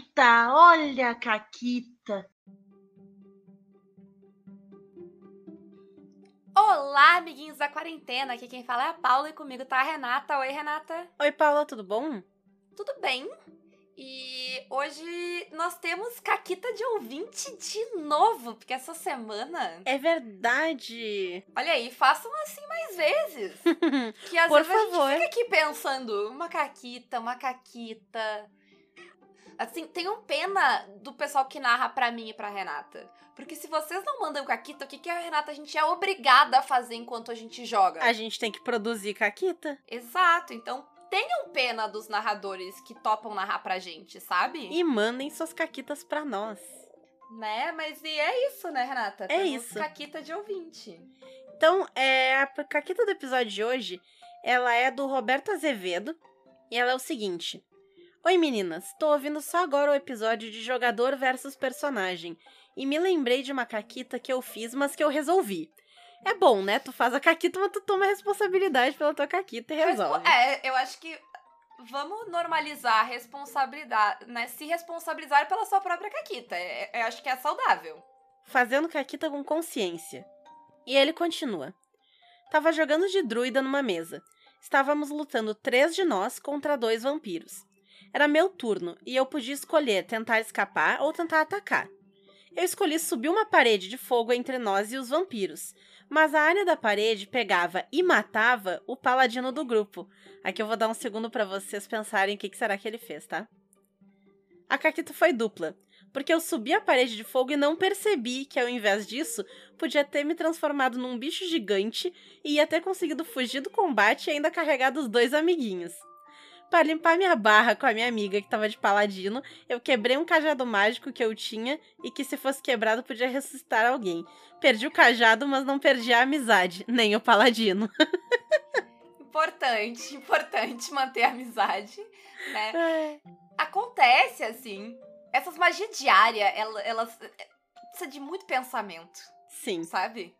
Caquita, olha a Caquita. Olá, amiguinhos da quarentena. Aqui quem fala é a Paula e comigo tá a Renata. Oi, Renata. Oi, Paula, tudo bom? Tudo bem? E hoje nós temos Caquita de ouvinte de novo, porque essa semana. É verdade! Olha aí, façam assim mais vezes. que às Por vezes favor. a gente fica aqui pensando, uma Caquita, uma Caquita. Assim, tenham pena do pessoal que narra pra mim e pra Renata. Porque se vocês não mandam Caquita, o que, que a Renata a gente é obrigada a fazer enquanto a gente joga? A gente tem que produzir caquita. Exato, então tenham pena dos narradores que topam narrar pra gente, sabe? E mandem suas caquitas pra nós. Né? Mas e é isso, né, Renata? É Temos isso. Caquita de ouvinte. Então, é, a caquita do episódio de hoje, ela é do Roberto Azevedo. E ela é o seguinte. Oi meninas, tô ouvindo só agora o episódio de jogador versus personagem. E me lembrei de uma caquita que eu fiz, mas que eu resolvi. É bom, né? Tu faz a caquita, mas tu toma a responsabilidade pela tua caquita e resolve. É, eu acho que vamos normalizar a responsabilidade, né? Se responsabilizar pela sua própria caquita. É- é- Eu acho que é saudável. fazendo caquita com consciência. E ele continua. Tava jogando de druida numa mesa. Estávamos lutando três de nós contra dois vampiros. Era meu turno e eu podia escolher tentar escapar ou tentar atacar. Eu escolhi subir uma parede de fogo entre nós e os vampiros, mas a área da parede pegava e matava o paladino do grupo. Aqui eu vou dar um segundo para vocês pensarem o que, será que ele fez, tá? A caquita foi dupla porque eu subi a parede de fogo e não percebi que, ao invés disso, podia ter me transformado num bicho gigante e ia ter conseguido fugir do combate e ainda carregar os dois amiguinhos. Para limpar minha barra com a minha amiga que tava de paladino, eu quebrei um cajado mágico que eu tinha e que, se fosse quebrado, podia ressuscitar alguém. Perdi o cajado, mas não perdi a amizade, nem o paladino. Importante, importante manter a amizade, né? Acontece assim. Essas magias diárias, ela- elas. é, Precisa de muito pensamento, Sim. sabe?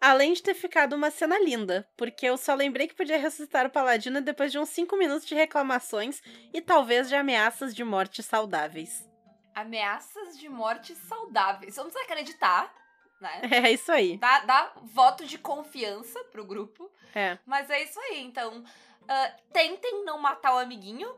Além de ter ficado uma cena linda, porque eu só lembrei que podia ressuscitar o Paladino depois de uns 5 minutos de reclamações e talvez de ameaças de morte saudáveis. Ameaças de morte saudáveis. Precisa acreditar, né? É isso aí. Dá, dá voto de confiança pro grupo. É. Mas é isso aí, então. ah, tentem não matar o amiguinho.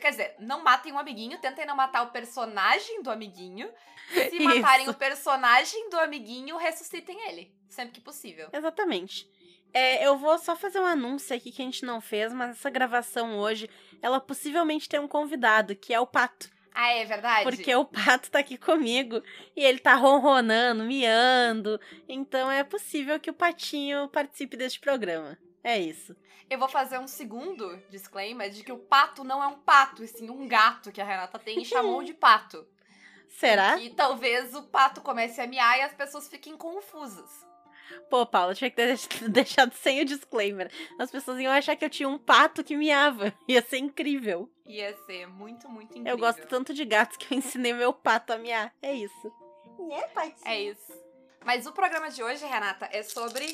Quer dizer, não matem o amiguinho, tentem não matar o personagem do amiguinho. Se Isso. matarem o personagem do amiguinho, ressuscitem ele. Sempre que possível. Exatamente. É, eu vou só fazer um anúncio aqui que a gente não fez, mas essa gravação hoje, ela possivelmente tem um convidado, que é o Pato. Ah, é verdade? Porque o Pato tá aqui comigo e ele tá ronronando, miando. Então é possível que o Patinho participe deste programa. É isso. Eu vou fazer um segundo disclaimer de que o pato não é um pato, e sim um gato que a Renata tem e chamou de pato. Será? E talvez o pato comece a miar e as pessoas fiquem confusas. Pô, Paula, tinha que ter deix- deixado sem o disclaimer. As pessoas iam achar que eu tinha um pato que miava. Ia ser incrível. Ia ser muito, muito incrível. Eu gosto tanto de gatos que eu ensinei meu pato a miar. É isso. Né, Patinho? É isso. Mas o programa de hoje, Renata, é sobre.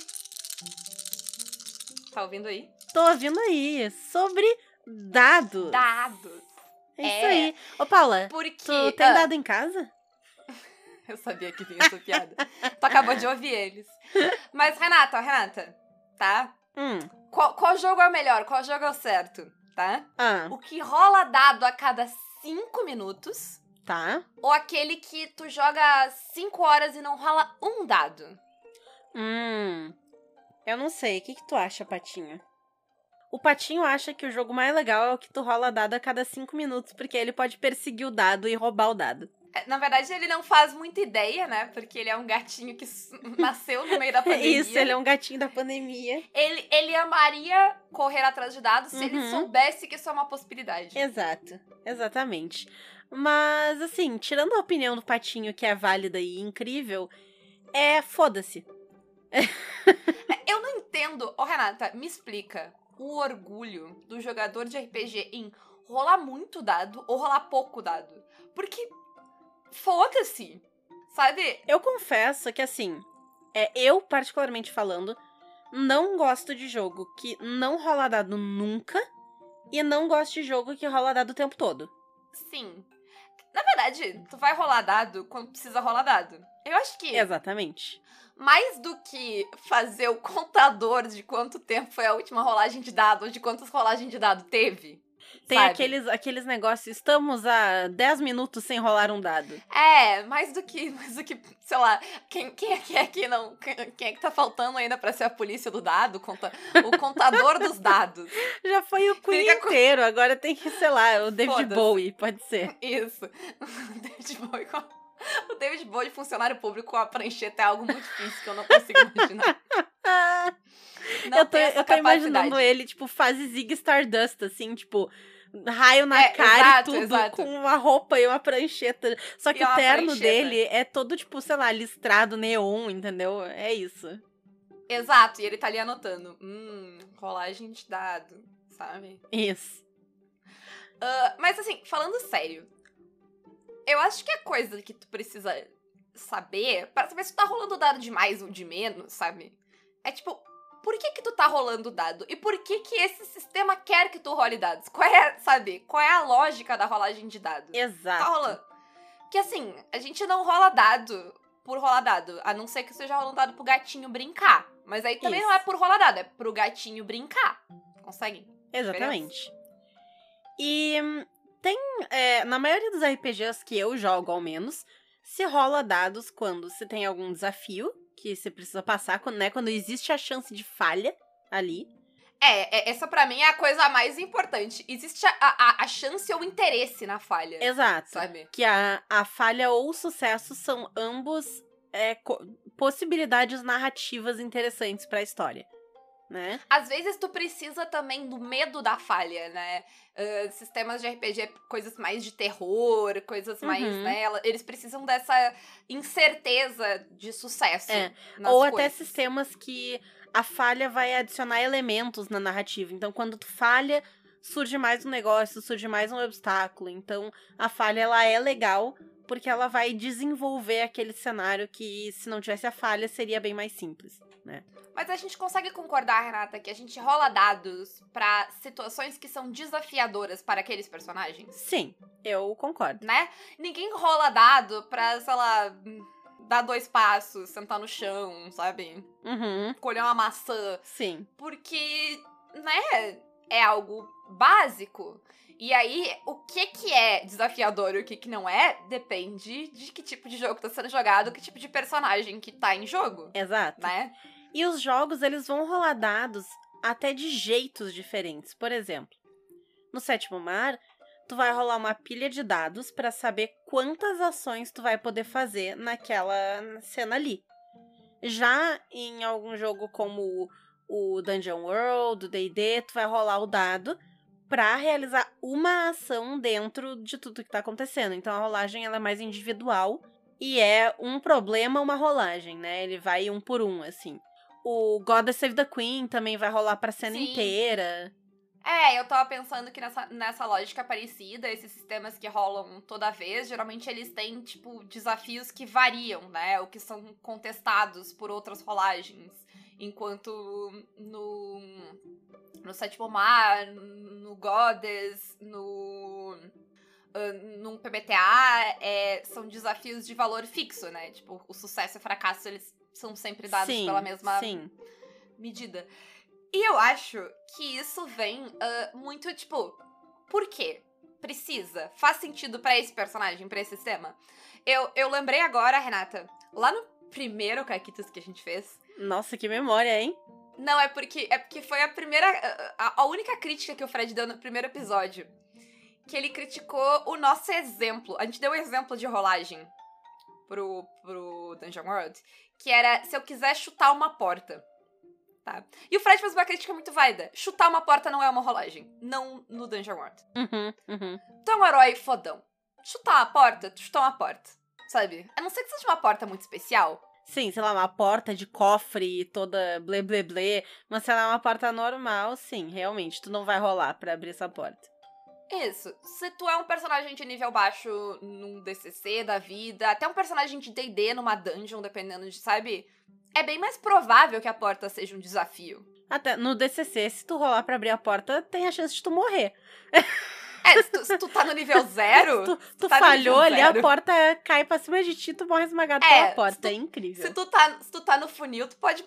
Tá ouvindo aí? Tô ouvindo aí sobre dados. Dados. É isso É. aí. Ô, Paula, Porque. tu tem Ah, dado em casa? Eu sabia que vinha essa piada. tu acabou de ouvir eles. Mas, Renata, Renata, tá? Hum. Qual, qual jogo é o melhor? Qual jogo é o certo? Tá? Ah, O que rola dado a cada cinco minutos tá. ou aquele que tu joga cinco horas e não rola um dado? Hum. Eu não sei. O que, que tu acha, Patinho? O Patinho acha que o jogo mais legal é o que tu rola dado a cada cinco minutos, porque ele pode perseguir o dado e roubar o dado. É, Na verdade, ele não faz muita ideia, né? Porque ele é um gatinho que nasceu no meio da pandemia. Isso, ele é um gatinho da pandemia. ele, ele amaria correr atrás de dados se ele Uhum. soubesse que isso é uma possibilidade. Exato, exatamente. Mas, assim, tirando a opinião do Patinho, que é válida e incrível, é foda-se. Eu não entendo. Ô, Renata, me explica o orgulho do jogador de RPG em rolar muito dado ou rolar pouco dado. Porque foda-se. Sabe? Eu confesso que, assim, é, eu, particularmente falando, não gosto de jogo que não rola dado nunca e não gosto de jogo que rola dado o tempo todo. Sim. Na verdade, tu vai rolar dado quando precisa rolar dado. Eu acho que Exatamente. mais do que fazer o contador de quanto tempo foi a última rolagem de dado ou de quantas rolagens de dado teve. Tem sabe? aqueles, aqueles negócios, estamos a 10 minutos sem rolar um dado. É, mais do que, mais do que, sei lá, quem, quem é que é que não. Quem é que tá faltando ainda pra ser a polícia do dado? Conta, o contador dos dados. Já foi o Queen Fica inteiro, agora tem que, sei lá, o David. Bowie, pode ser. Isso. David Bowie O David Bowie, funcionário público com a prancheta é algo muito difícil que eu não consigo imaginar. Não eu tô, eu tô imaginando ele, tipo, fase Zig Stardust, assim, tipo, raio na É, cara exato, e tudo, exato. com uma roupa e uma prancheta. Só que o terno prancheta. dele é todo, tipo, sei lá, listrado, neon, entendeu? É isso. Exato, e ele tá ali anotando. Hum, rolagem de dado, sabe? Isso. Ah, mas assim, falando sério, eu acho que a coisa que tu precisa saber, pra saber se tu tá rolando dado de mais ou de menos, sabe? É tipo, por que que tu tá rolando dado? E por que que esse sistema quer que tu role dados? Qual é, sabe? Qual é a lógica da rolagem de dado? Exato. Tá rolando. Porque assim, a gente não rola dado por rolar dado, a não ser que seja rolando dado pro gatinho brincar. Mas aí também Isso. não é por rolar dado, é pro gatinho brincar. Consegue? Exatamente. E hum, tem. é, na maioria dos RPGs que eu jogo, ao menos, se rola dados quando se tem algum desafio que você precisa passar, né? Quando existe a chance de falha ali. É, é, essa pra mim é a coisa mais importante. Existe a, a, a chance ou o interesse na falha. Exato. Sabe? Que a, a falha ou o sucesso são ambos é, possibilidades narrativas interessantes pra história. Né? Às vezes tu precisa também do medo da falha, né? Ah, sistemas de RPG, coisas mais de terror, coisas mais, Uhum. né? ela- Eles precisam dessa incerteza de sucesso. É, Ou até coisas. sistemas que a falha vai adicionar elementos na narrativa. Então, quando tu falha, surge mais um negócio, surge mais um obstáculo. Então, a falha ela é legal porque ela vai desenvolver aquele cenário que, se não tivesse a falha, seria bem mais simples. Mas a gente consegue concordar, Renata, que a gente rola dados pra situações que são desafiadoras para aqueles personagens? Sim, eu concordo. né? Ninguém rola dado pra, sei lá, dar dois passos, sentar no chão, sabe? Uhum, Colher uma maçã. sim. Porque, né, é algo básico. E aí, o que que é desafiador e o que que não é, depende de que tipo de jogo tá sendo jogado, que tipo de personagem que tá em jogo, Exato. né? E os jogos, eles vão rolar dados até de jeitos diferentes. Por exemplo, no sétimo mar, tu vai rolar uma pilha de dados pra saber quantas ações tu vai poder fazer naquela cena ali. Já em algum jogo como o Dungeon World, o D&D, tu vai rolar o dado pra realizar uma ação dentro de tudo que tá acontecendo. Então a rolagem ela é mais individual e é um problema uma rolagem, né? Ele vai um por um, assim. O God Save the Queen também vai rolar pra cena Sim. inteira. É, eu tava pensando que nessa, nessa lógica parecida, esses sistemas que rolam toda vez, geralmente eles têm, tipo, desafios que variam, né? Ou que são contestados por outras rolagens. Enquanto no, no Sétimo Mar, no Goddess, no. ah, num PBTA, é, são desafios de valor fixo, né? Tipo, o sucesso e o fracasso, eles são sempre dados sim, pela mesma sim. medida. E eu acho que isso vem ah, muito, tipo, por quê? Precisa? Faz sentido pra esse personagem, pra esse sistema? Eu, eu lembrei agora, Renata, lá no primeiro Caquitas que a gente fez. Nossa, que memória, hein? Não, é porque é porque foi a primeira. A, a única crítica que o Fred deu no primeiro episódio. Que ele criticou o nosso exemplo. A gente deu um exemplo de rolagem pro, pro Dungeon World. Que era se eu quiser chutar uma porta. Tá? E o Fred fez uma crítica muito válida. Chutar uma porta não é uma rolagem. Não no Dungeon World. Uhum, uhum. Tu é um herói fodão. Chutar uma porta, tu chutou uma porta. Sabe? A não ser que seja uma porta muito especial. Sim, sei lá, uma porta de cofre toda blé blé blé. Mas se ela é uma porta normal, sim, realmente, tu não vai rolar pra abrir essa porta. Isso. Se tu é um personagem de nível baixo num DCC da vida, até um personagem de D&D numa dungeon, dependendo de, sabe? É bem mais provável que a porta seja um desafio. Até no DCC, se tu rolar pra abrir a porta, tem a chance de tu morrer. É, se tu, se tu tá no nível zero. tu, tu tá no falhou ali, a zero. porta cai pra cima de ti, tu morre esmagado É, pela porta. tu- É incrível. Se tu, tá, se tu tá no funil, tu pode.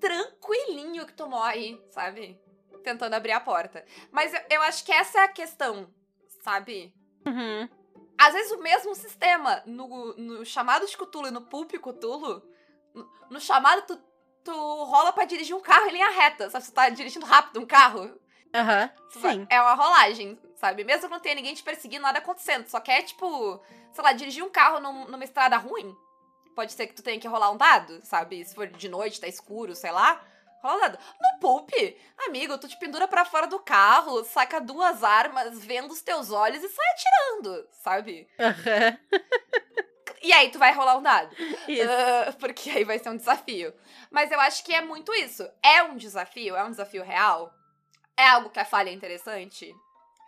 Tranquilinho que tu morre, sabe? Tentando abrir a porta. Mas eu, eu acho que essa é a questão, sabe? Uhum. Às vezes o mesmo sistema, no, no chamado de Cthulhu e no Pulp Cthulhu, no, no chamado tu, tu rola pra dirigir um carro em linha reta, sabe? Se tu tá dirigindo rápido um carro, Aham, vai- sim. é uma rolagem, sabe? Mesmo que não tenha ninguém te perseguindo, nada acontecendo. Só quer, tipo, sei lá, dirigir um carro num- numa estrada ruim. Pode ser que tu tenha que rolar um dado, sabe? Se for de noite, tá escuro, sei lá. Rola um dado. No Pulp, amigo, tu te pendura pra fora do carro, saca duas armas, vendo os teus olhos e sai atirando, sabe? Aham. E aí tu vai rolar um dado. Ah, porque aí vai ser um desafio. Mas eu acho que é muito isso. É um desafio? É um desafio real? É algo que a falha é interessante?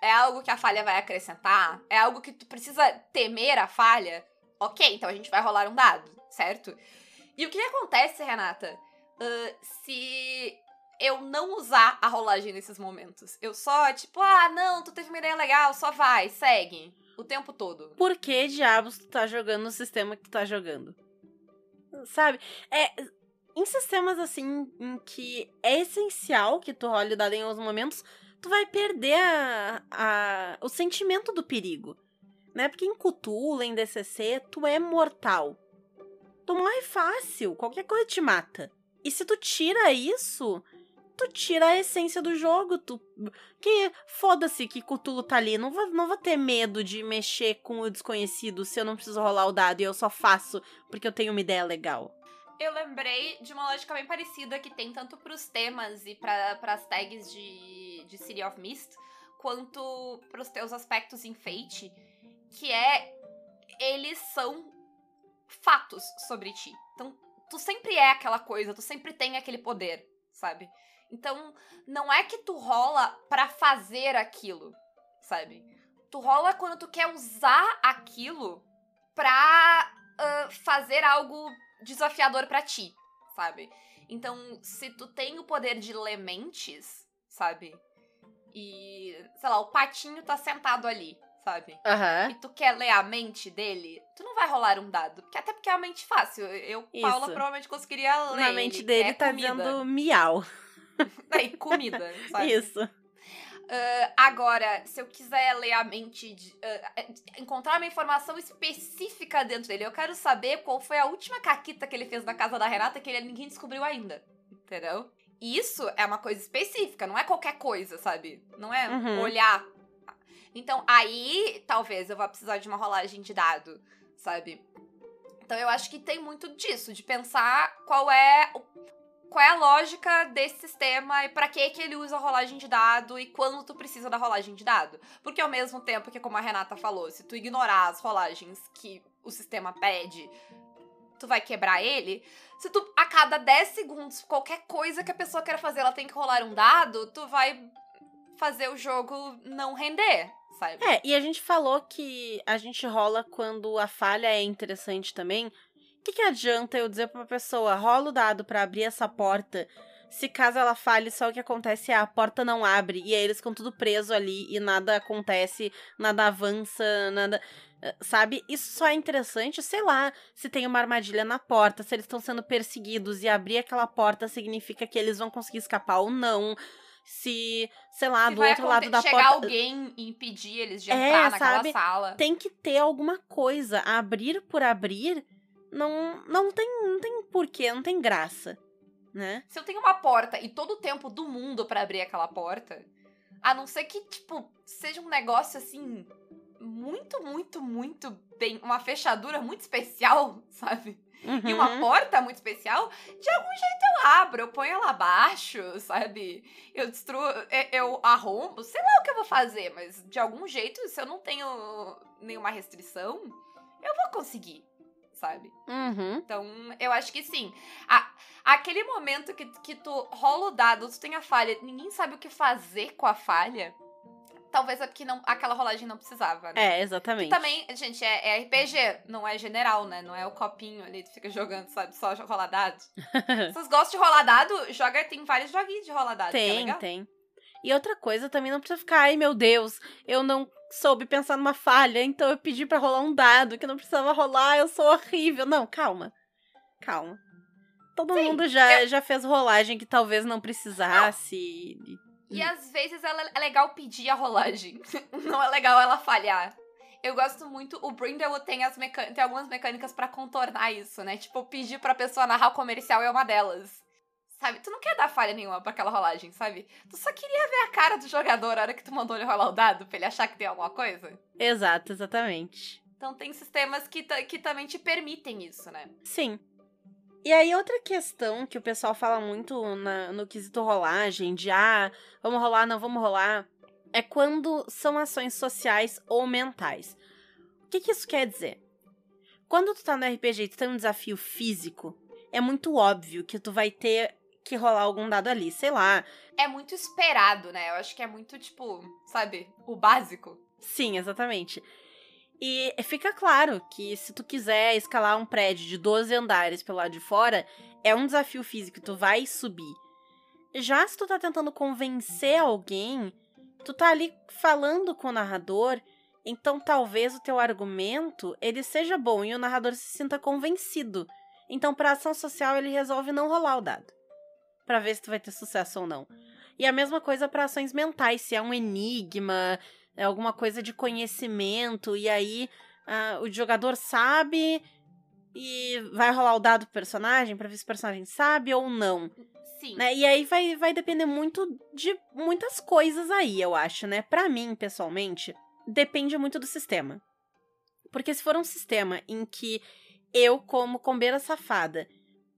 É algo que a falha vai acrescentar? É algo que tu precisa temer a falha? Ok, então a gente vai rolar um dado, certo? E o que acontece, Renata, ah, se eu não usar a rolagem nesses momentos? Eu só, tipo, ah, não, tu teve uma ideia legal, só vai, segue. O tempo todo. Por que diabos tu tá jogando no sistema que tu tá jogando? Sabe? É. Em sistemas assim, em que é essencial que tu role o dado em alguns momentos, tu vai perder a, a- o sentimento do perigo. Né? Porque em Cthulhu, em DCC, tu é mortal. Tu morre fácil, qualquer coisa te mata. E se tu tira isso, tu tira a essência do jogo. Tu que foda-se que Cthulhu tá ali. Não vou, não vou ter medo de mexer com o desconhecido se eu não preciso rolar o dado e eu só faço porque eu tenho uma ideia legal. Eu lembrei de uma lógica bem parecida que tem tanto pros temas e para as tags de, de City of Mist, quanto pros teus aspectos enfeite, que é eles são fatos sobre ti. Então, tu sempre é aquela coisa, tu sempre tem aquele poder, sabe? Então, não é que tu rola pra fazer aquilo, sabe? Tu rola quando tu quer usar aquilo pra ah, fazer algo desafiador pra ti, sabe? Então, se tu tem o poder de ler mentes, sabe? E, sei lá, o patinho tá sentado ali, sabe? Aham. E tu quer ler a mente dele, tu não vai rolar um dado. Porque até porque é uma mente fácil. Eu, Paula, Isso. provavelmente conseguiria ler. Na mente ele, dele é tá comida. dizendo miau. Aí, comida, sabe? Isso. Ah, agora, se eu quiser ler a mente, de, eh, encontrar uma informação específica dentro dele, eu quero saber qual foi a última caquita que ele fez na casa da Renata que ele, ninguém descobriu ainda. Entendeu? Isso é uma coisa específica, não é qualquer coisa, sabe? Não é Uhum. olhar. Então, aí, talvez eu vá precisar de uma rolagem de dado, sabe? Então, eu acho que tem muito disso, de pensar qual é qual é a lógica desse sistema e pra que que ele usa a rolagem de dado e quando tu precisa da rolagem de dado. Porque ao mesmo tempo que, como a Renata falou, se tu ignorar as rolagens que o sistema pede, tu vai quebrar ele. Se tu, a cada 10 segundos, qualquer coisa que a pessoa queira fazer, ela tem que rolar um dado, tu vai fazer o jogo não render, sabe? É, e a gente falou que a gente rola quando a falha é interessante também. O que, que adianta eu dizer pra uma pessoa, rola o dado pra abrir essa porta, se caso ela falhe, só o que acontece é a porta não abre, e aí eles ficam tudo preso ali e nada acontece, nada avança, nada. eh, Sabe? Isso só é interessante, sei lá, se tem uma armadilha na porta, se eles estão sendo perseguidos e abrir aquela porta significa que eles vão conseguir escapar ou não. Se, sei lá, Se do outro lado da chegar porta alguém e impedir eles de É, entrar naquela sabe? sala. tem que ter alguma coisa. Abrir por abrir não, não tem não tem porquê, não tem graça, né? Se eu tenho uma porta e todo o tempo do mundo pra abrir aquela porta, a não ser que, tipo, seja um negócio assim. Muito, muito, muito bem. Uma fechadura muito especial, sabe? E uma Uhum. porta muito especial, de algum jeito eu abro, eu ponho ela abaixo, sabe? Eu destruo, eu- eu arrombo, sei lá o que eu vou fazer, mas de algum jeito, se eu não tenho nenhuma restrição, eu vou conseguir, sabe? Uhum. Então, eu acho que sim. A, aquele momento que, que tu rola o dado, tu tem a falha, ninguém sabe o que fazer com a falha. Talvez é porque não, aquela rolagem não precisava, né? É, exatamente. Também, gente, é, é RPG, não é general, né? Não é o copinho ali, tu fica jogando, sabe? Só rolar dado. Se vocês gostam de rolar dado, joga, tem vários joguinhos de rolar dado. é Tem, legal. tem. E outra coisa, também não precisa ficar, ai meu Deus, eu não soube pensar numa falha, então eu pedi para rolar um dado que não precisava rolar, eu sou horrível. Não, calma. Calma. Todo Sim, mundo já, eu- já fez rolagem que talvez não precisasse. e- E às vezes ela, é legal pedir a rolagem. Não é legal ela falhar. Eu gosto muito. O Brindlewood tem, as meca- tem algumas mecânicas pra contornar isso, né? Tipo, pedir pra pessoa narrar o comercial é uma delas. Sabe? Tu não quer dar falha nenhuma pra aquela rolagem, sabe? Tu só queria ver a cara do jogador na hora que tu mandou ele rolar o dado pra ele achar que tem alguma coisa. Exato, exatamente. Então tem sistemas que, que também te permitem isso, né? Sim. E aí, outra questão que o pessoal fala muito na- no quesito rolagem, de ah, vamos rolar, não vamos rolar, é quando são ações sociais ou mentais. O que, que isso quer dizer? Quando tu tá no RPG e tu tem um desafio físico, é muito óbvio que tu vai ter que rolar algum dado ali, sei lá. É muito esperado, né? Eu acho que é muito, tipo, sabe? O básico. Sim, exatamente. E fica claro que se tu quiser escalar um prédio de 12 andares pelo lado de fora, é um desafio físico, tu vai subir. Já se tu tá tentando convencer alguém, tu tá ali falando com o narrador, então talvez o teu argumento ele seja bom e o narrador se sinta convencido. Então, pra ação social, ele resolve não rolar o dado. Pra ver se tu vai ter sucesso ou não. E a mesma coisa para ações mentais, se é um enigma, é alguma coisa de conhecimento, e aí ah, o jogador sabe e vai rolar o dado pro personagem pra ver se o personagem sabe ou não. Sim. Né? E aí vai, vai depender muito de muitas coisas aí, eu acho, né? Pra mim, pessoalmente, depende muito do sistema. Porque se for um sistema em que eu, como combeira safada,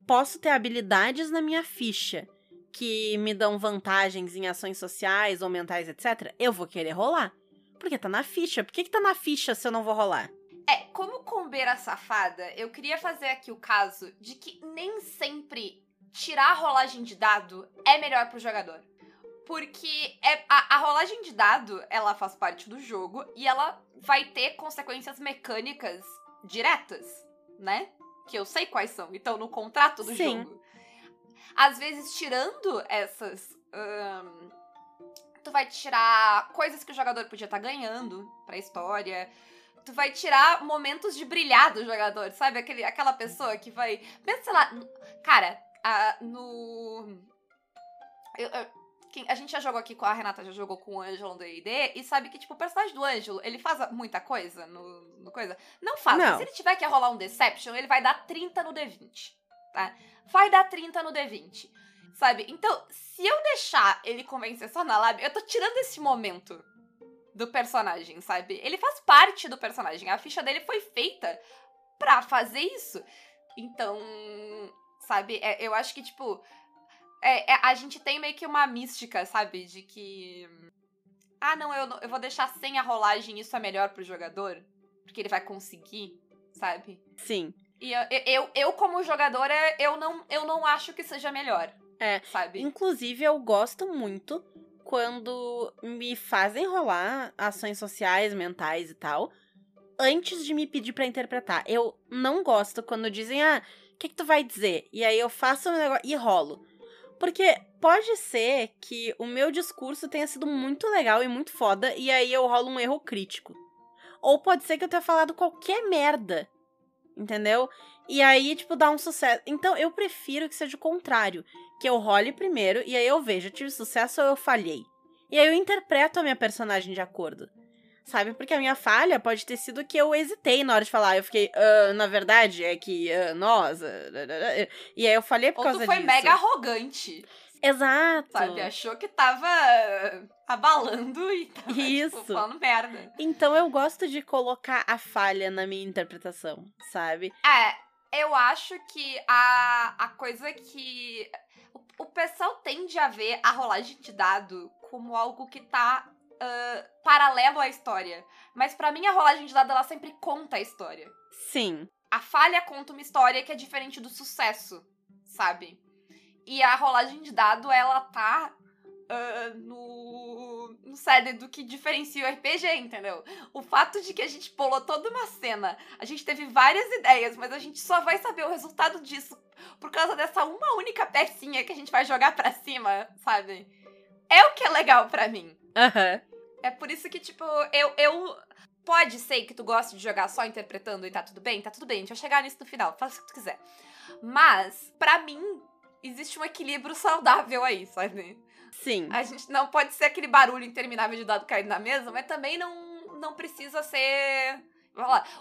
posso ter habilidades na minha ficha que me dão vantagens em ações sociais ou mentais, etc., eu vou querer rolar. Porque tá na ficha. Por que, que tá na ficha se eu não vou rolar? É, como combeira safada, eu queria fazer aqui o caso de que nem sempre tirar a rolagem de dado é melhor pro jogador. Porque é, a, a rolagem de dado, ela faz parte do jogo e ela vai ter consequências mecânicas diretas, né? Que eu sei quais são, então no contrato do Sim. jogo. Às vezes, tirando essas. Tu vai tirar coisas que o jogador podia estar ganhando pra história tu vai tirar momentos de brilhar do jogador, sabe? Aquele, aquela pessoa que vai. Pensa, sei lá. Cara, a- no. eu- eu- a gente já jogou aqui com a Renata, já jogou com o Ângelo no D&D e sabe que, tipo, o personagem do Ângelo, ele faz muita coisa no, no coisa? Não faz. Não. Se ele tiver que rolar um Deception, ele vai dar 30 no D20, tá? Vai dar 30 no D20, sabe? Então, se eu deixar ele convencer só na lábia, eu tô tirando esse momento do personagem, sabe? Ele faz parte do personagem. A ficha dele foi feita pra fazer isso. Então, sabe? é- eu acho que, tipo. é- é- a gente tem meio que uma mística, sabe? De que. Ah, não eu, eu vou deixar sem a rolagem, isso é melhor pro jogador. Porque ele vai conseguir, sabe? Sim. E eu, eu, eu como jogadora, eu não, eu não acho que seja melhor. É, Sabe? Inclusive, eu gosto muito quando me fazem rolar ações sociais, mentais e tal, antes de me pedir pra interpretar. Eu não gosto quando dizem, ah, o que, que tu vai dizer? E aí eu faço um negócio e rolo. Porque pode ser que o meu discurso tenha sido muito legal e muito foda, e aí eu rolo um erro crítico. Ou pode ser que eu tenha falado qualquer merda. Entendeu? E aí, tipo, dá um sucesso. Então, eu prefiro que seja o contrário que eu role primeiro e aí eu vejo, eu tive sucesso ou eu falhei. E aí eu interpreto a minha personagem de acordo. Sabe? Porque a minha falha pode ter sido que eu hesitei na hora de falar. Eu fiquei, "Ah, na verdade, é que ah, nós. ah, ah, ah, ah." E aí eu falei por Ou causa tu foi disso. mega arrogante. Exato. Sabe? Achou que tava abalando e tava, tipo, Isso. falando merda. Então eu gosto de colocar a falha na minha interpretação, sabe? É, eu acho que a, a coisa que. O, pessoal tende a ver a rolagem de dado como algo que tá ah, paralelo à história. Mas pra mim a rolagem de dado ela sempre conta a história. Sim. A falha conta uma história que é diferente do sucesso, sabe? E a rolagem de dado, ela tá ah, no, no do que diferencia o RPG, entendeu? O fato de que a gente pulou toda uma cena, a gente teve várias ideias, mas a gente só vai saber o resultado disso por causa dessa uma única pecinha que a gente vai jogar pra cima, sabe? é o que é legal pra mim. Aham. É por isso que, tipo, eu, eu. Pode ser que tu goste de jogar só interpretando e tá tudo bem? Tá tudo bem, a gente vai chegar nisso no final, faça o que tu quiser. Mas, pra mim, existe um equilíbrio saudável aí, sabe? Sim. A gente não pode ser aquele barulho interminável de dado caindo na mesa, mas também não, não precisa ser.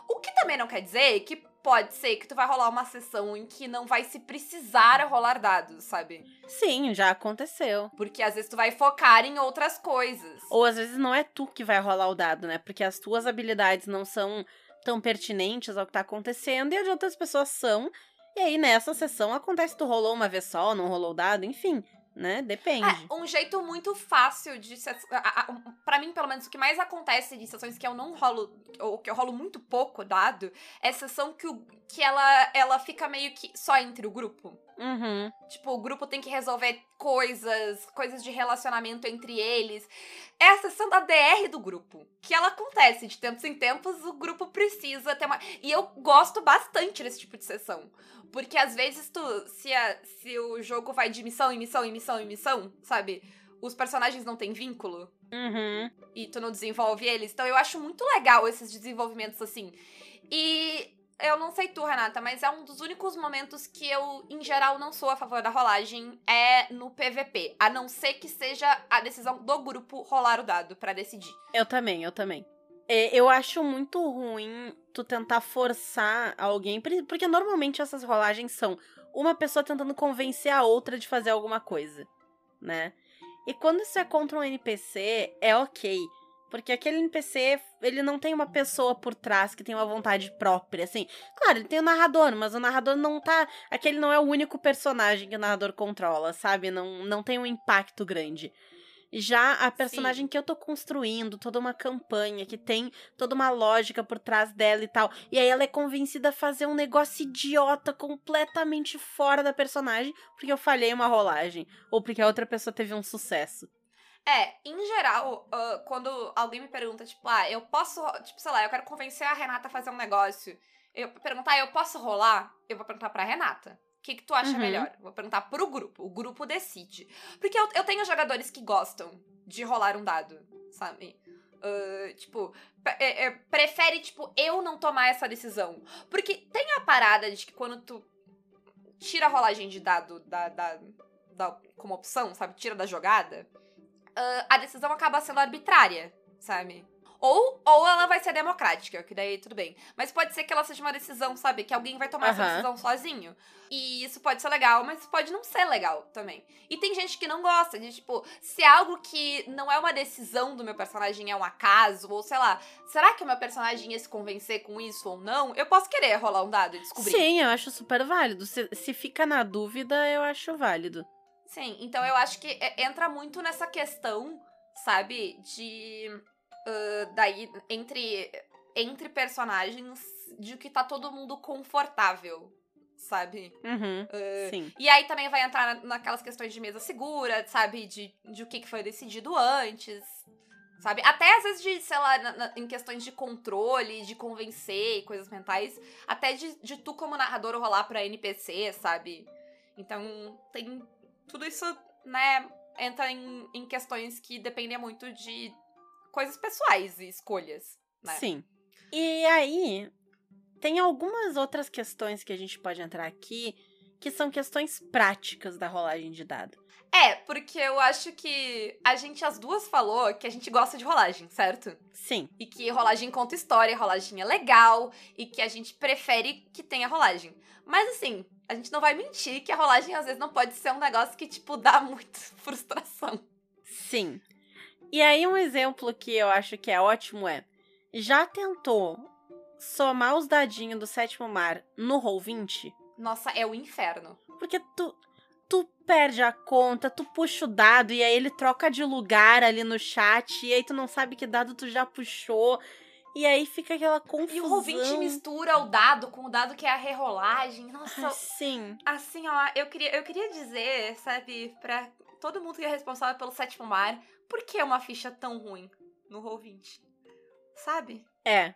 O que também não quer dizer que pode ser que tu vai rolar uma sessão em que não vai se precisar rolar dados, sabe? Sim, já aconteceu. Porque às vezes tu vai focar em outras coisas. Ou às vezes não é tu que vai rolar o dado, né? Porque as tuas habilidades não são tão pertinentes ao que tá acontecendo e as de outras pessoas são. E aí nessa sessão acontece tu rolou uma vez só, não rolou o dado, enfim, né? Depende. É, um jeito muito fácil de. se- a- a- Pra mim, pelo menos, o que mais acontece de sessões que eu não rolo, ou que eu rolo muito pouco dado, é sessão que, o, que ela, ela fica meio que só entre o grupo. Uhum. Tipo, o grupo tem que resolver coisas, coisas de relacionamento entre eles. É a sessão da DR do grupo. Que ela acontece de tempos em tempos, o grupo precisa ter uma. E eu gosto bastante desse tipo de sessão. Porque às vezes tu. Se, a- se o jogo vai de missão em missão em missão em missão, sabe? Os personagens não têm vínculo Uhum. e tu não desenvolve eles. Então eu acho muito legal esses desenvolvimentos assim. E eu não sei tu, Renata, mas é um dos únicos momentos que eu, em geral, não sou a favor da rolagem é no PVP. A não ser que seja a decisão do grupo rolar o dado pra decidir. Eu também, eu também. É, Eu acho muito ruim tu tentar forçar alguém, porque normalmente essas rolagens são uma pessoa tentando convencer a outra de fazer alguma coisa, né? E quando isso é contra um NPC, é ok. Porque aquele NPC, ele não tem uma pessoa por trás que tem uma vontade própria, assim. Claro, ele tem o narrador, mas o narrador não tá. Aquele não é o único personagem que o narrador controla, sabe? Não, não tem um impacto grande. Já a personagem que eu tô construindo, toda uma campanha que tem toda uma lógica por trás dela e tal. E aí ela é convencida a fazer um negócio idiota, completamente fora da personagem, porque eu falhei uma rolagem. Ou porque a outra pessoa teve um sucesso. É, em geral, ah, quando alguém me pergunta, tipo, ah, eu posso. Tipo, sei lá, eu quero convencer a Renata a fazer um negócio. Eu perguntar, eu posso rolar? Eu vou perguntar pra Renata. O que, que tu acha Uhum. melhor? Eu Vou perguntar pro grupo. O grupo decide. Porque eu, eu tenho jogadores que gostam de rolar um dado, sabe? Ah, tipo, é- é, prefere, tipo, eu não tomar essa decisão. Porque tem a parada de que quando tu tira a rolagem de dado da, da, da- como opção, sabe? Tira da jogada ah, a decisão acaba sendo arbitrária, sabe? Ou, ou ela vai ser democrática, que daí tudo bem. Mas pode ser que ela seja uma decisão, sabe? Que alguém vai tomar essa Aham. decisão sozinho. E isso pode ser legal, mas pode não ser legal também. E tem gente que não gosta de, tipo, se é algo que não é uma decisão do meu personagem, é um acaso, ou sei lá, será que o meu personagem ia se convencer com isso ou não? Eu posso querer rolar um dado e descobrir. Sim, eu acho super válido. Se, se fica na dúvida, eu acho válido. Sim, então eu acho que é- entra muito nessa questão, sabe, de. ah, daí, entre, entre personagens, de que tá todo mundo confortável, sabe? Uhum. Ah, Sim. e aí também vai entrar na- naquelas questões de mesa segura, sabe? De, de o que que foi decidido antes. Sabe? Até às vezes de, sei lá, na- na- em questões de controle, de convencer e coisas mentais. Até de, de tu, como narrador, rolar pra NPC, sabe? Então, tem. Tudo isso, né? Entra em, em questões que dependem muito de coisas pessoais e escolhas. Né? Sim. E aí, tem algumas outras questões que a gente pode entrar aqui, que são questões práticas da rolagem de dado. É, porque eu acho que a gente, as duas, falou que a gente gosta de rolagem, certo? Sim. E que rolagem conta história, rolagem é legal, e que a gente prefere que tenha rolagem. Mas assim, a gente não vai mentir que a rolagem às vezes não pode ser um negócio que, tipo, dá muita frustração. Sim. E aí, um exemplo que eu acho que é ótimo é: já tentou somar os dadinhos do sétimo mar no Roll20? Nossa, é o inferno. Porque tu, tu perde a conta, tu puxa o dado e aí ele troca de lugar ali no chat, e aí tu não sabe que dado tu já puxou. E aí fica aquela confusão. E o Roll20 mistura o dado com o dado que é a rerolagem. Nossa, sim. assim, ó, eu queria, eu queria dizer, sabe, pra todo mundo que é responsável pelo sétimo mar, por que uma ficha tão ruim no Roll20? Sabe? É.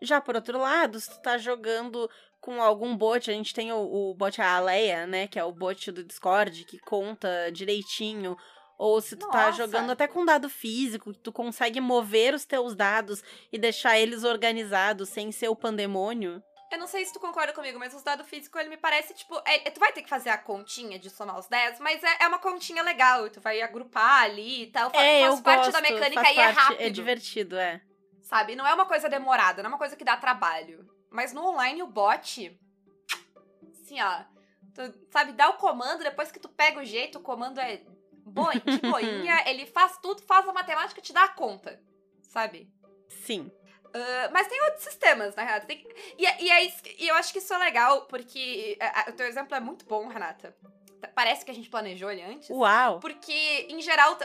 Já por outro lado, se tu tá jogando com algum bot, a gente tem o, o bot Aleia, né? Que é o bot do Discord, que conta direitinho Ou se tu tá Nossa. jogando até com dado físico, que tu consegue mover os teus dados e deixar eles organizados sem ser o pandemônio. Eu não sei se tu concorda comigo, mas os dados físicos, ele me parece, tipo, é- é- tu vai ter que fazer a continha de somar os 10, mas é, é uma continha legal, tu vai agrupar ali e tal, fa- é, faz eu parte gosto, da mecânica faz e é parte, rápido, É divertido, é. sabe? Não é uma coisa demorada, não é uma coisa que dá trabalho. Mas no online, o bot, assim, ó, tu, sabe, dá o comando, depois que tu pega o jeito, o comando é boi, de boinha, ele faz tudo, faz a matemática e te dá a conta, sabe? Sim. Ah, mas tem outros sistemas, na Renata. Tem- E, e, é isso- e eu acho que isso é legal, porque a- a- o teu exemplo é muito bom, Renata. Parece que a gente planejou ele antes. Uau! Porque, em geral,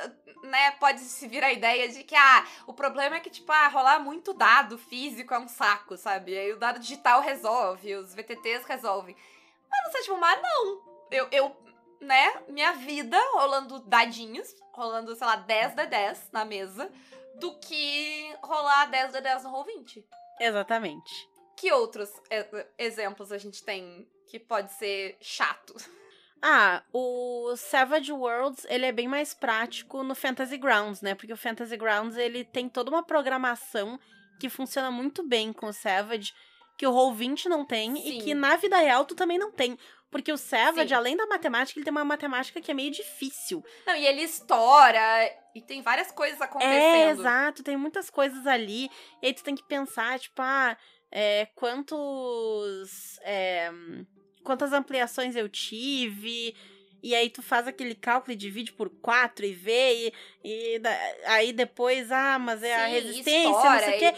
né, pode se vir a ideia de que, ah, o problema é que, tipo, ah, rolar muito dado físico é um saco, sabe? Aí o dado digital resolve, os VTTs resolvem. Mas no sétimo mar, não. Eu, eu, né, minha vida rolando dadinhos, rolando, sei lá, 10 de 10 na mesa, do que rolar 10 de 10 no Roll20. Exatamente. Que outros e- exemplos a gente tem que pode ser chato? Ah, o Savage Worlds, ele é bem mais prático no Fantasy Grounds, né? Porque o Fantasy Grounds, ele tem toda uma programação que funciona muito bem com o Savage, que o Roll20 não tem Sim. e que na vida real tu também não tem. Porque o Savage, Sim. além da matemática, ele tem uma matemática que é meio difícil. Não, e ele estoura, e tem várias coisas acontecendo. É, exato, tem muitas coisas ali. E aí tu tem que pensar, tipo, ah, é, quantos. é, quantas ampliações eu tive. E aí tu faz aquele cálculo e divide por 4 e vê. E, e aí depois, ah, mas é a Sim, resistência, não estoura, sei o quê.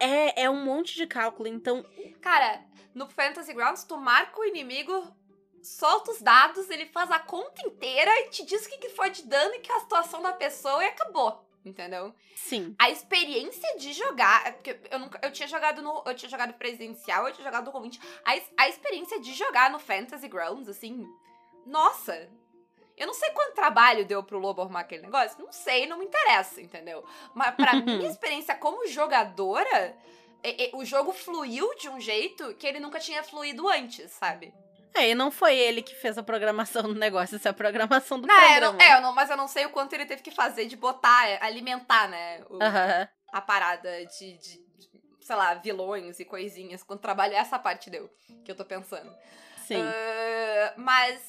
é, é um monte de cálculo. Então, Cara, no Fantasy Grounds, tu marca o inimigo, solta os dados, ele faz a conta inteira e te diz o que, que foi de dano e que é a situação da pessoa e acabou. Entendeu? sim. A experiência de jogar. é Porque eu nunca. Eu tinha jogado no. Eu tinha jogado presencial, eu tinha jogado no Roll20. A, a experiência de jogar no Fantasy Grounds, assim. Nossa! Eu não sei quanto trabalho deu pro Lobo arrumar aquele negócio. Não sei, não me interessa, entendeu? Mas pra minha experiência como jogadora, o jogo fluiu de um jeito que ele nunca tinha fluído antes, sabe? É, e não foi ele que fez a programação do negócio, essa é a programação do Não, eu programa. não, é, eu não, mas eu não sei o quanto ele teve que fazer de botar, é, alimentar, né? o- a parada de, de- de, sei lá, vilões e coisinhas, quando trabalha essa parte deu, que eu tô pensando. Sim. Ah, mas,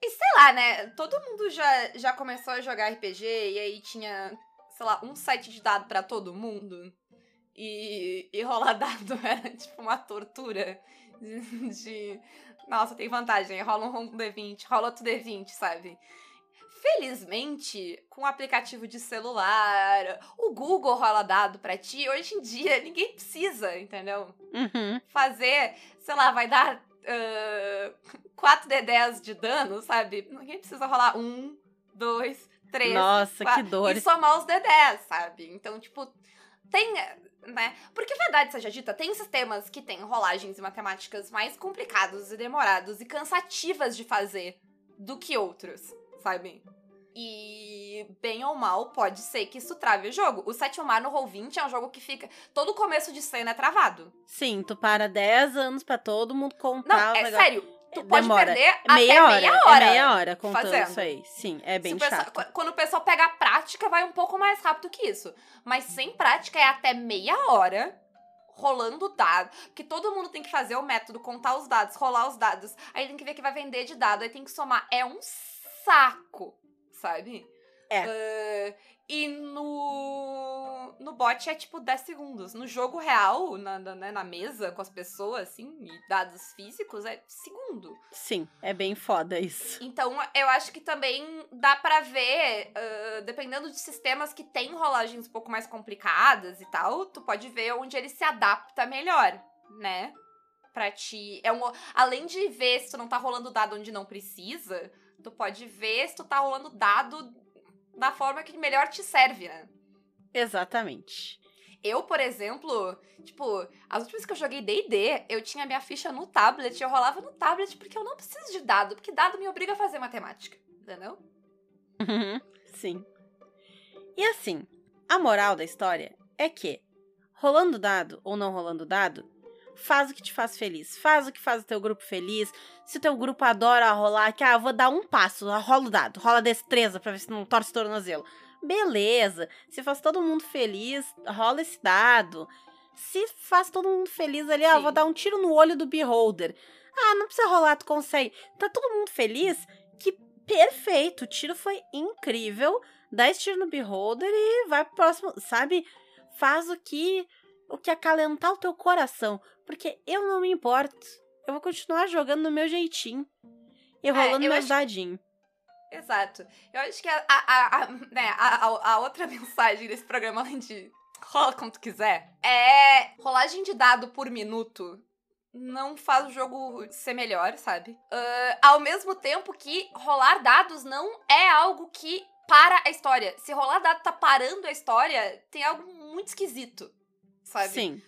e sei lá, né, todo mundo já, já começou a jogar RPG e aí tinha, sei lá, um site de dado pra todo mundo. E, e rolar dado era tipo uma tortura de, de- nossa, tem vantagem, rola um D20, rola outro D20, sabe? Felizmente, com o aplicativo de celular, o Google rola dado pra ti, hoje em dia ninguém precisa, entendeu? Uhum. Fazer, sei lá, vai dar ah, 4D10 de dano, sabe? Ninguém precisa rolar um, dois, três, Nossa, que quatro, dor. e somar os D10, sabe? Então, tipo, tem, né? Porque verdade seja dita, tem sistemas que têm rolagens e matemáticas mais complicados e demorados e cansativas de fazer do que outros, sabe? E bem ou mal, pode ser que isso trave o jogo. O Sétimo Mar no Roll20 é um jogo que fica. Todo começo de cena é travado. Sim, tu para 10 anos pra todo mundo Não, contar os é sério. Tu pode Demora. perder É até meia hora, meia hora. É meia hora contando fazendo. isso aí. Sim, é bem chato. qu- quando o pessoal pega a prática, vai um pouco mais rápido que isso. Mas sem prática é até meia hora rolando dado. Porque todo mundo tem que fazer o método, contar os dados, rolar os dados. Aí tem que ver que vai vender de dado, aí tem que somar. É um saco, sabe? É. Ah, e no. No bot é tipo 10 segundos. No jogo real, na, na, né, na mesa, com as pessoas, assim, e dados físicos, é segundo. Sim, é bem foda isso. Então, eu acho que também dá pra ver, ah, dependendo de sistemas que têm rolagens um pouco mais complicadas e tal, tu pode ver onde ele se adapta melhor, né? Pra ti. É um, além de ver se tu não tá rolando dado onde não precisa, tu pode ver se tu tá rolando dado da forma que melhor te serve, né? Exatamente. Eu, por exemplo, tipo, as últimas que eu joguei D&D, eu tinha minha ficha no tablet, eu rolava no tablet porque eu não preciso de dado, porque dado me obriga a fazer matemática, entendeu? Uhum, Sim. E assim, a moral da história é que, rolando dado ou não rolando dado, Faz o que te faz feliz. Faz o que faz o teu grupo feliz. Se o teu grupo adora rolar, que, ah, vou dar um passo, rola o dado, rola a destreza pra ver se não torce o tornozelo. Beleza. Se faz todo mundo feliz, rola esse dado. Se faz todo mundo feliz ali, ah, vou Sim. dar um tiro no olho do beholder. Ah, não precisa rolar, tu consegue. Tá todo mundo feliz? Que perfeito. O tiro foi incrível. Dá esse tiro no beholder e vai pro próximo, sabe? Faz o que o que acalentar o teu coração, porque eu não me importo. Eu vou continuar jogando no meu jeitinho. E rolando eu meus acho- dadinhos. Exato. Eu acho que a, a, a, a- né, a, a- outra mensagem desse programa, além de rola como tu quiser, é rolagem de dado por minuto não faz o jogo ser melhor, sabe? Ah, ao mesmo tempo que rolar dados não é algo que para a história. Se rolar dado tá parando a história, tem algo muito esquisito, sabe? Sim.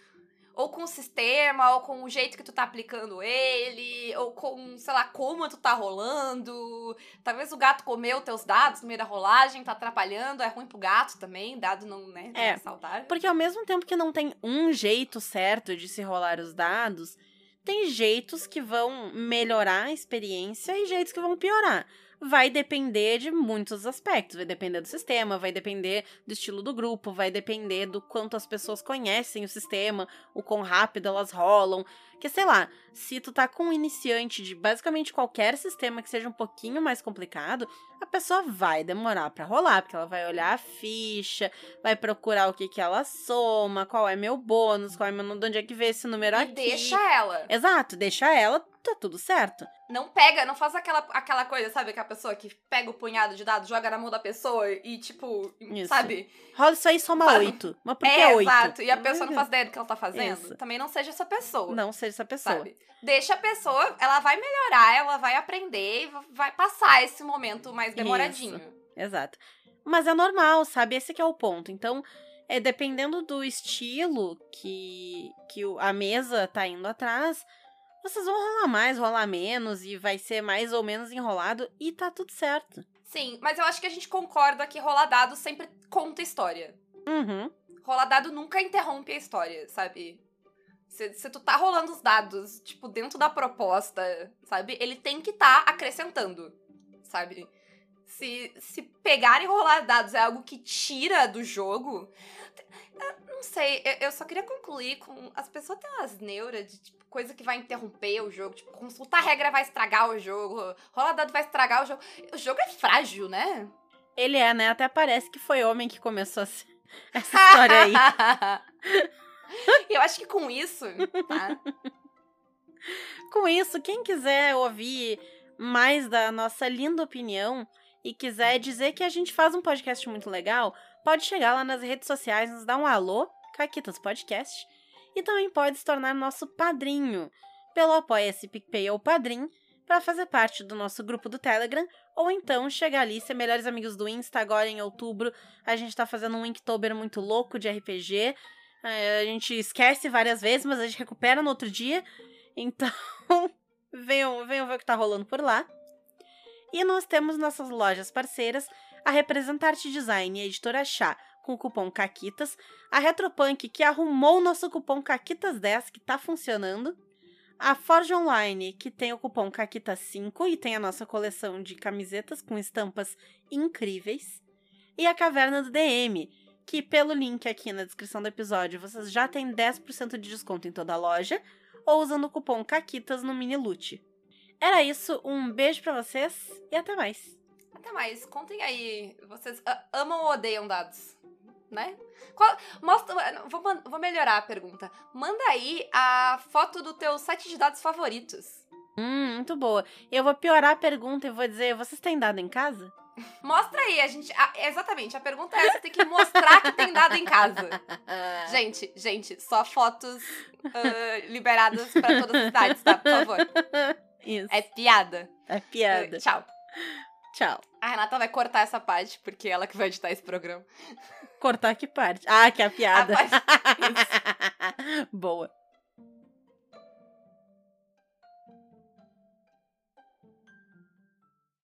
Ou com o sistema, ou com o jeito que tu tá aplicando ele, ou com, sei lá, como tu tá rolando. Talvez o gato comeu teus dados no meio da rolagem, tá atrapalhando, é ruim pro gato também, dado não, né, não É. é saudável. Porque ao mesmo tempo que não tem um jeito certo de se rolar os dados, tem jeitos que vão melhorar a experiência e jeitos que vão piorar. Vai depender de muitos aspectos. Vai depender do sistema, vai depender do estilo do grupo, vai depender do quanto as pessoas conhecem o sistema, o quão rápido elas rolam. Que sei lá, se tu tá com um iniciante de basicamente qualquer sistema que seja um pouquinho mais complicado, a pessoa vai demorar pra rolar, porque ela vai olhar a ficha, vai procurar o que que ela soma, qual é meu bônus, qual é meu, de onde é que vê esse número E aqui. deixa ela. Exato, deixa ela, tá tudo certo. Não pega, não faz aquela, aquela coisa, sabe? Que a pessoa que pega o punhado de dados, joga na mão da pessoa e, tipo, Isso. sabe? Rola isso aí, soma oito. Mas por que é, oito? exato. E a pessoa não faz ideia do que ela tá fazendo. Isso. Também não seja essa pessoa. Não seja essa pessoa. sabe? Deixa a pessoa, ela vai melhorar, ela vai aprender e vai passar esse momento mais demoradinho. Exato. Mas é normal, sabe? Esse que é o ponto. Então, é dependendo do estilo que, que a mesa tá indo atrás, vocês vão rolar mais, rolar menos, e vai ser mais ou menos enrolado, e tá tudo certo. Sim, mas eu acho que a gente concorda que rolar dado sempre conta história. Uhum. Rolar dado nunca interrompe a história, sabe? Se, se tu tá rolando os dados, tipo, dentro da proposta, sabe? Ele tem que tá acrescentando, sabe? Se, se pegar e rolar dados é algo que tira do jogo. eu Não sei, eu, eu só queria concluir com. As pessoas têm umas neuras de tipo, coisa que vai interromper o jogo. Tipo, consultar regra vai estragar o jogo. Rolar dado vai estragar o jogo. O jogo é frágil, né? Ele é, né? Até parece que foi homem que começou essa história aí. Eu acho que com isso, tá? Com isso, quem quiser ouvir mais da nossa linda opinião e quiser dizer que a gente faz um podcast muito legal, pode chegar lá nas redes sociais, nos dar um alô, Caquitas Podcast, e também pode se tornar nosso padrinho pelo Apoia-se PicPay ou Padrim para fazer parte do nosso grupo do Telegram, ou então chegar ali, ser melhores amigos do Insta agora em outubro. A gente tá fazendo um Inktober muito louco de RPG. É, a gente esquece várias vezes, mas a gente recupera no outro dia. Então, venham, venham ver o que tá rolando por lá. E nós temos nossas lojas parceiras, a Representarte Design e a Editora Chá, com o cupom CAQUITAS, a Retropunk, que arrumou o nosso cupom CAQUITAS10, que tá funcionando, a Forge Online, que tem o cupom CAQUITAS5 e tem a nossa coleção de camisetas com estampas incríveis, e a Caverna do DM, que pelo link aqui na descrição do episódio, vocês já têm 10% de desconto em toda a loja, ou usando o cupom CAQUITAS no Mini Loot. Era isso, um beijo pra vocês e até mais. Até mais, contem aí. Vocês amam ou odeiam dados? Né? Qual- mostra, vou, vou melhorar a pergunta. Manda aí a foto do teu site de dados favoritos. Hum, muito boa. Eu vou piorar a pergunta e vou dizer: vocês têm dado em casa? Mostra aí, a gente. a- exatamente, a pergunta é essa: tem que mostrar que tem dado em casa. Gente, gente, só fotos ah, liberadas pra todas as cidades, tá? Por favor. Isso. É piada. É piada. Ah, Tchau. Tchau. A Renata vai cortar essa parte, porque é ela que vai editar esse programa. Cortar que parte? Ah, que é a piada. A parte- Boa.